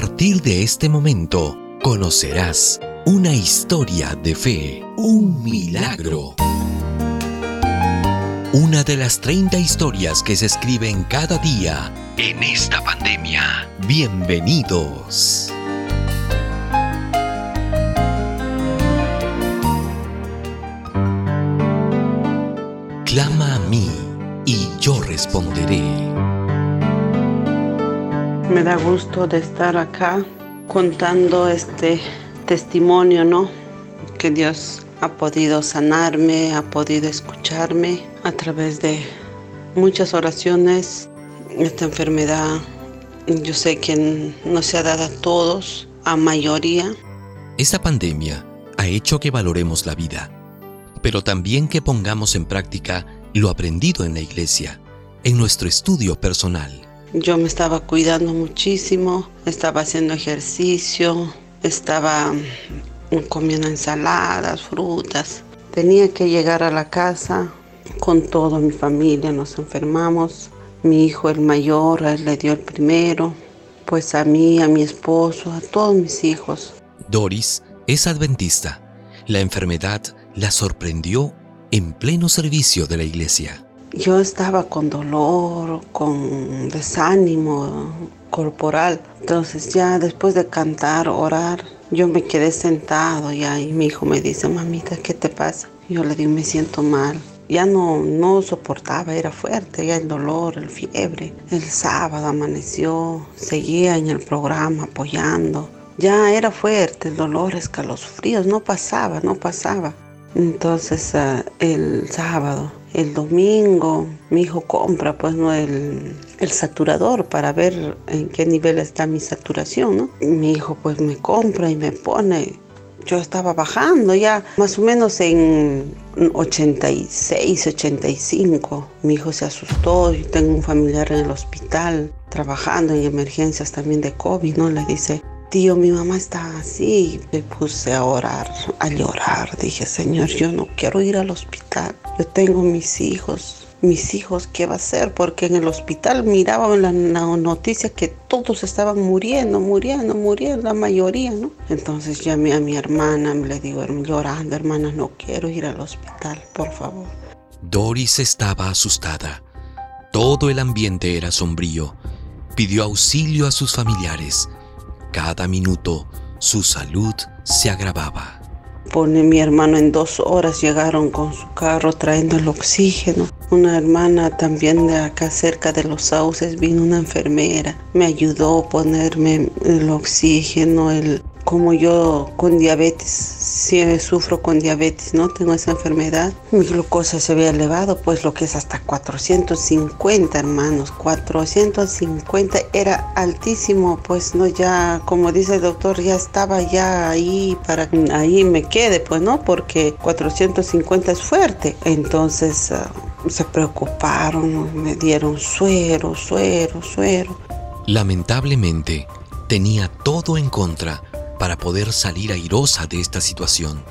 partir de este momento conocerás una historia de fe, un milagro. Una de las 30 historias que se escriben cada día en esta pandemia. Bienvenidos. Clama a mí y yo responderé. Me da gusto de estar acá contando este testimonio, ¿no? Que Dios ha podido sanarme, ha podido escucharme a través de muchas oraciones. Esta enfermedad yo sé que no se ha dado a todos, a mayoría. Esta pandemia ha hecho que valoremos la vida, pero también que pongamos en práctica lo aprendido en la iglesia, en nuestro estudio personal. Yo me estaba cuidando muchísimo, estaba haciendo ejercicio, estaba comiendo ensaladas, frutas. Tenía que llegar a la casa con toda mi familia, nos enfermamos. Mi hijo, el mayor, le dio el primero, pues a mí, a mi esposo, a todos mis hijos. Doris es adventista. La enfermedad la sorprendió en pleno servicio de la iglesia. Yo estaba con dolor, con desánimo corporal. Entonces ya después de cantar, orar, yo me quedé sentado ya y mi hijo me dice, mamita, ¿qué te pasa? Yo le digo, me siento mal. Ya no, no soportaba, era fuerte, ya el dolor, el fiebre. El sábado amaneció, seguía en el programa apoyando. Ya era fuerte, el dolor, escalofríos, no pasaba, no pasaba. Entonces ah, el sábado, el domingo, mi hijo compra pues no el, el, saturador para ver en qué nivel está mi saturación, ¿no? Mi hijo pues me compra y me pone. Yo estaba bajando ya más o menos en 86, 85. Mi hijo se asustó, yo tengo un familiar en el hospital trabajando en emergencias también de COVID, ¿no? Le dice, tío, mi mamá está así. Me puse a orar, a llorar. Dije, Señor, yo no quiero ir al hospital. Yo tengo mis hijos. Mis hijos, ¿qué va a hacer? Porque en el hospital miraba en la noticia que todos estaban muriendo, muriendo, muriendo, la mayoría, ¿no? Entonces llamé a mi hermana, le digo, llorando, hermana, no quiero ir al hospital, por favor. Doris estaba asustada. Todo el ambiente era sombrío. Pidió auxilio a sus familiares cada minuto su salud se agravaba. Pone mi hermano en dos horas llegaron con su carro trayendo el oxígeno. Una hermana también de acá cerca de los sauces vino una enfermera. Me ayudó a ponerme el oxígeno, el como yo con diabetes, sí sufro con diabetes, ¿no? Tengo esa enfermedad. Mi glucosa se había elevado, pues lo que es hasta 450, hermanos. 450 era altísimo, pues no ya, como dice el doctor, ya estaba ya ahí para ahí me quede, pues no, porque 450 es fuerte. Entonces ah, se preocuparon, me dieron suero, suero, suero. Lamentablemente, tenía todo en contra para poder salir airosa de esta situación.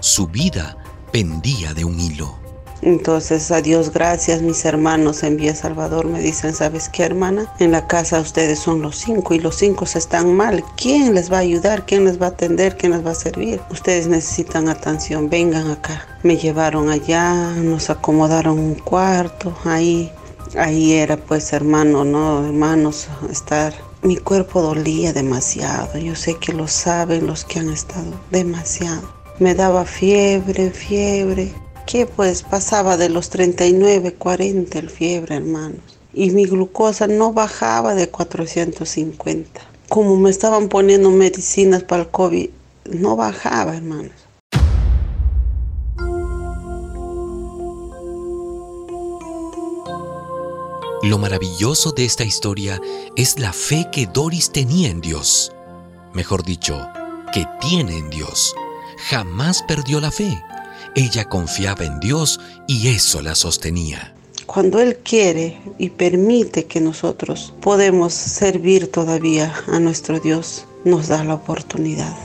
Su vida pendía de un hilo. Entonces, a Dios gracias, mis hermanos en Vía Salvador me dicen, ¿sabes qué, hermana? En la casa ustedes son los cinco y los cinco están mal. ¿Quién les va a ayudar? ¿Quién les va a atender? ¿Quién les va a servir? Ustedes necesitan atención, vengan acá. Me llevaron allá, nos acomodaron un cuarto, ahí, ahí era pues hermano, ¿no? Hermanos, estar mi cuerpo dolía demasiado, yo sé que lo saben los que han estado demasiado. Me daba fiebre, fiebre, que pues pasaba de los 39, 40 el fiebre, hermanos. Y mi glucosa no bajaba de 450. Como me estaban poniendo medicinas para el COVID, no bajaba, hermanos. Lo maravilloso de esta historia es la fe que Doris tenía en Dios. Mejor dicho, que tiene en Dios. Jamás perdió la fe. Ella confiaba en Dios y eso la sostenía. Cuando Él quiere y permite que nosotros podemos servir todavía a nuestro Dios, nos da la oportunidad.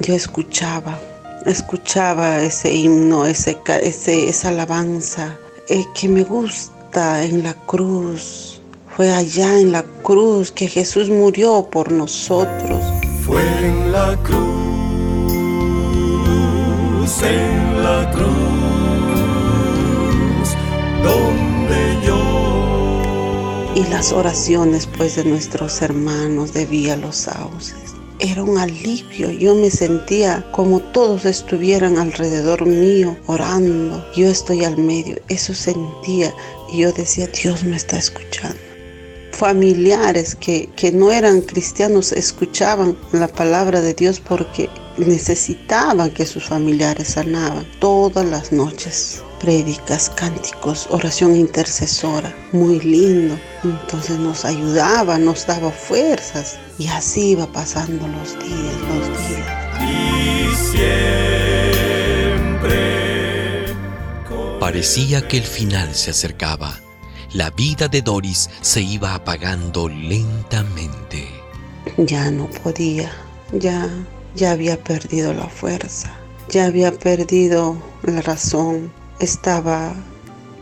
Yo escuchaba, escuchaba ese himno, ese, esa alabanza eh, que me gusta en la cruz Fue allá en la cruz que Jesús murió por nosotros. Fue en la cruz, en la cruz, donde yo. Y las oraciones pues de nuestros hermanos de Vía Los Sauces. Era un alivio, yo me sentía como todos estuvieran alrededor mío orando, yo estoy al medio, eso sentía. Y yo decía, Dios me está escuchando familiares que, que, no eran cristianos escuchaban la palabra de Dios porque necesitaban que sus familiares sanaban todas las noches. Prédicas, cánticos, oración intercesora, muy lindo. Entonces nos ayudaba, nos daba fuerzas y así iba pasando los días, los días. Y siempre. Parecía que el final se acercaba la vida de Doris se iba apagando lentamente. Ya no podía, ya, ya había perdido la fuerza, ya había perdido la razón, estaba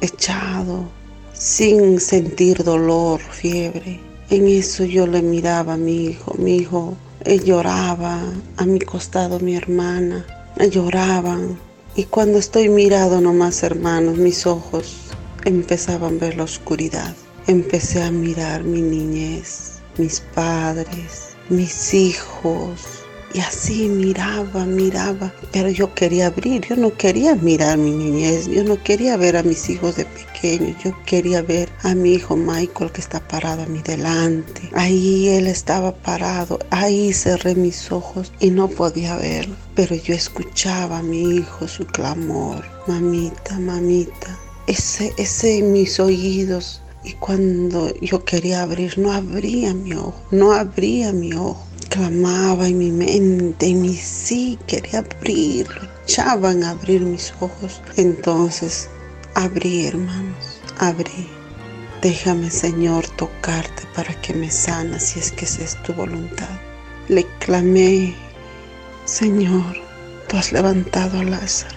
echado, sin sentir dolor, fiebre. En eso yo le miraba a mi hijo, mi hijo, él lloraba, a mi costado mi hermana, lloraban. Y cuando estoy mirado nomás, hermanos, mis ojos empezaban a ver la oscuridad. Empecé a mirar mi niñez, mis padres, mis hijos. Y así miraba, miraba, pero yo quería abrir, yo no quería mirar mi niñez, yo no quería ver a mis hijos de pequeños, yo quería ver a mi hijo Michael que está parado a mi delante. Ahí él estaba parado, ahí cerré mis ojos y no podía verlo, pero yo escuchaba a mi hijo su clamor, mamita, mamita, ese, ese en mis oídos. Y cuando yo quería abrir, no abría mi ojo, no abría mi ojo. Clamaba en mi mente, en mi sí quería abrir, luchaban a abrir mis ojos. Entonces abrí, hermanos, abrí. Déjame, Señor, tocarte para que me sanas si es que esa es tu voluntad. Le clamé, Señor, tú has levantado a Lázaro.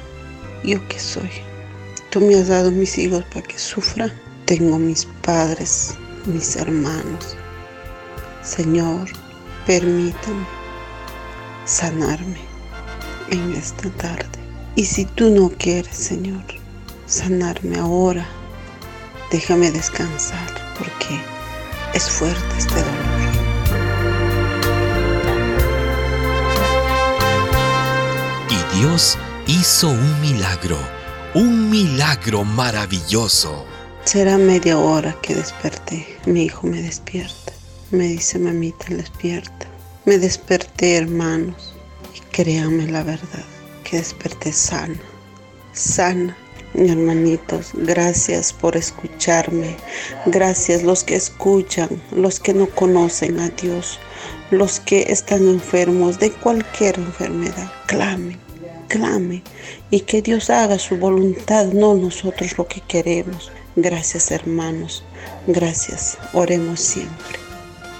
¿Yo qué soy? Tú me has dado mis hijos para que sufran. Tengo mis padres, mis hermanos. Señor, permítame sanarme en esta tarde. Y si tú no quieres, Señor, sanarme ahora, déjame descansar porque es fuerte este dolor. Y Dios hizo un milagro un milagro maravilloso. Será media hora que desperté. Mi hijo me despierta. Me dice, mamita, despierta. Me desperté, hermanos. Y créanme la verdad, que desperté sana. Sana. Mi hermanitos, gracias por escucharme. Gracias los que escuchan, los que no conocen a Dios, los que están enfermos de cualquier enfermedad. Clamen clame y que Dios haga su voluntad, no nosotros lo que queremos. Gracias hermanos, gracias, oremos siempre.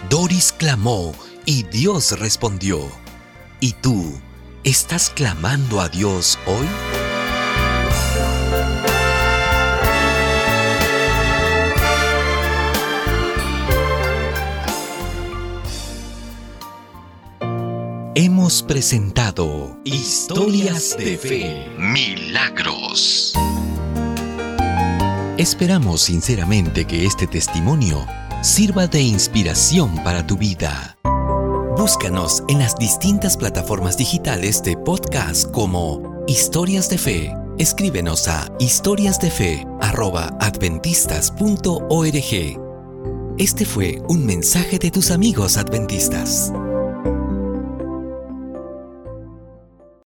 Doris clamó y Dios respondió. ¿Y tú estás clamando a Dios hoy? Hemos presentado Historias de Fe, Milagros. Esperamos sinceramente que este testimonio sirva de inspiración para tu vida. Búscanos en las distintas plataformas digitales de podcast como Historias de Fe. Escríbenos a historiasdefe.adventistas.org. Este fue un mensaje de tus amigos adventistas.